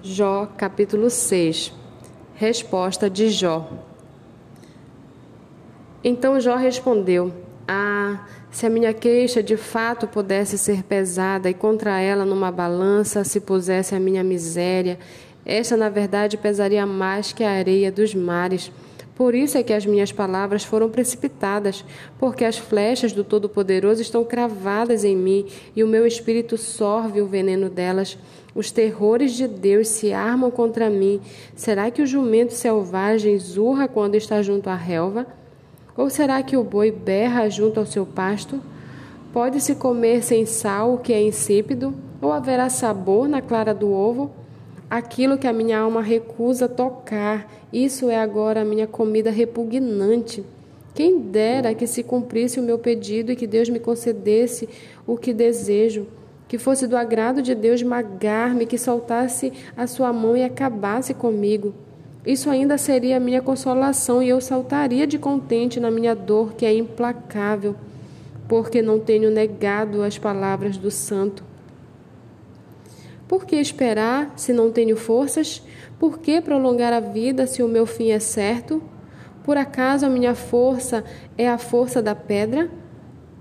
Jó, capítulo 6 Resposta de Jó Então Jó respondeu: Ah, se a minha queixa de fato pudesse ser pesada e contra ela numa balança se pusesse a minha miséria, esta na verdade pesaria mais que a areia dos mares. Por isso é que as minhas palavras foram precipitadas, porque as flechas do Todo-Poderoso estão cravadas em mim e o meu espírito sorve o veneno delas. Os terrores de Deus se armam contra mim. Será que o jumento selvagem zurra quando está junto à relva? Ou será que o boi berra junto ao seu pasto? Pode-se comer sem sal o que é insípido? Ou haverá sabor na clara do ovo? Aquilo que a minha alma recusa tocar, isso é agora a minha comida repugnante. Quem dera que se cumprisse o meu pedido e que Deus me concedesse o que desejo, que fosse do agrado de Deus magar-me, que soltasse a sua mão e acabasse comigo. Isso ainda seria a minha consolação e eu saltaria de contente na minha dor que é implacável, porque não tenho negado as palavras do santo. Por que esperar se não tenho forças? Por que prolongar a vida se o meu fim é certo? Por acaso a minha força é a força da pedra?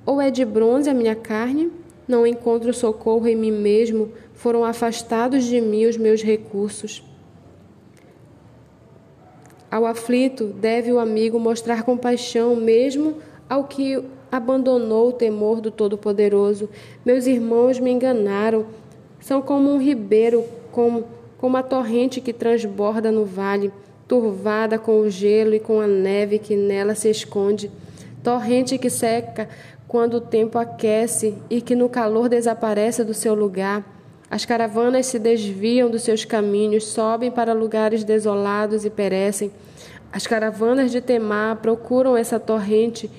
Ou é de bronze a minha carne? Não encontro socorro em mim mesmo, foram afastados de mim os meus recursos. Ao aflito, deve o amigo mostrar compaixão, mesmo ao que abandonou o temor do Todo-Poderoso. Meus irmãos me enganaram são como um ribeiro, como, como a torrente que transborda no vale, turvada com o gelo e com a neve que nela se esconde. Torrente que seca quando o tempo aquece e que no calor desaparece do seu lugar. As caravanas se desviam dos seus caminhos, sobem para lugares desolados e perecem. As caravanas de Temar procuram essa torrente.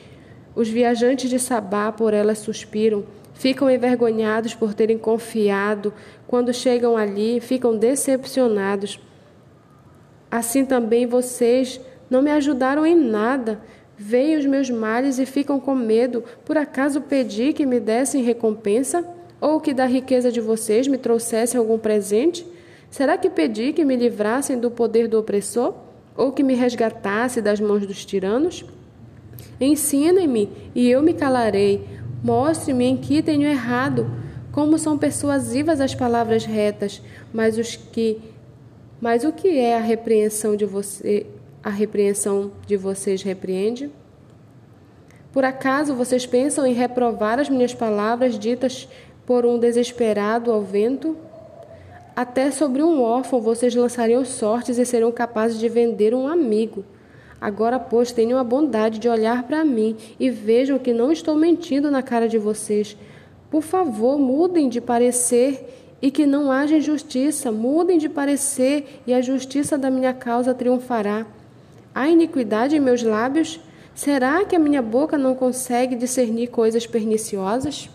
Os viajantes de Sabá por ela suspiram. Ficam envergonhados por terem confiado. Quando chegam ali, ficam decepcionados. Assim também vocês não me ajudaram em nada. Veem os meus males e ficam com medo. Por acaso pedi que me dessem recompensa? Ou que da riqueza de vocês me trouxessem algum presente? Será que pedi que me livrassem do poder do opressor? Ou que me resgatasse das mãos dos tiranos? Ensinem-me e eu me calarei. Mostre-me em que tenho errado, como são persuasivas as palavras retas, mas os que mas o que é a repreensão de você, a repreensão de vocês repreende? Por acaso vocês pensam em reprovar as minhas palavras ditas por um desesperado ao vento? Até sobre um órfão vocês lançariam sortes e seriam capazes de vender um amigo. Agora, pois, tenham a bondade de olhar para mim e vejam que não estou mentindo na cara de vocês. Por favor, mudem de parecer e que não haja injustiça. Mudem de parecer e a justiça da minha causa triunfará. Há iniquidade em meus lábios? Será que a minha boca não consegue discernir coisas perniciosas?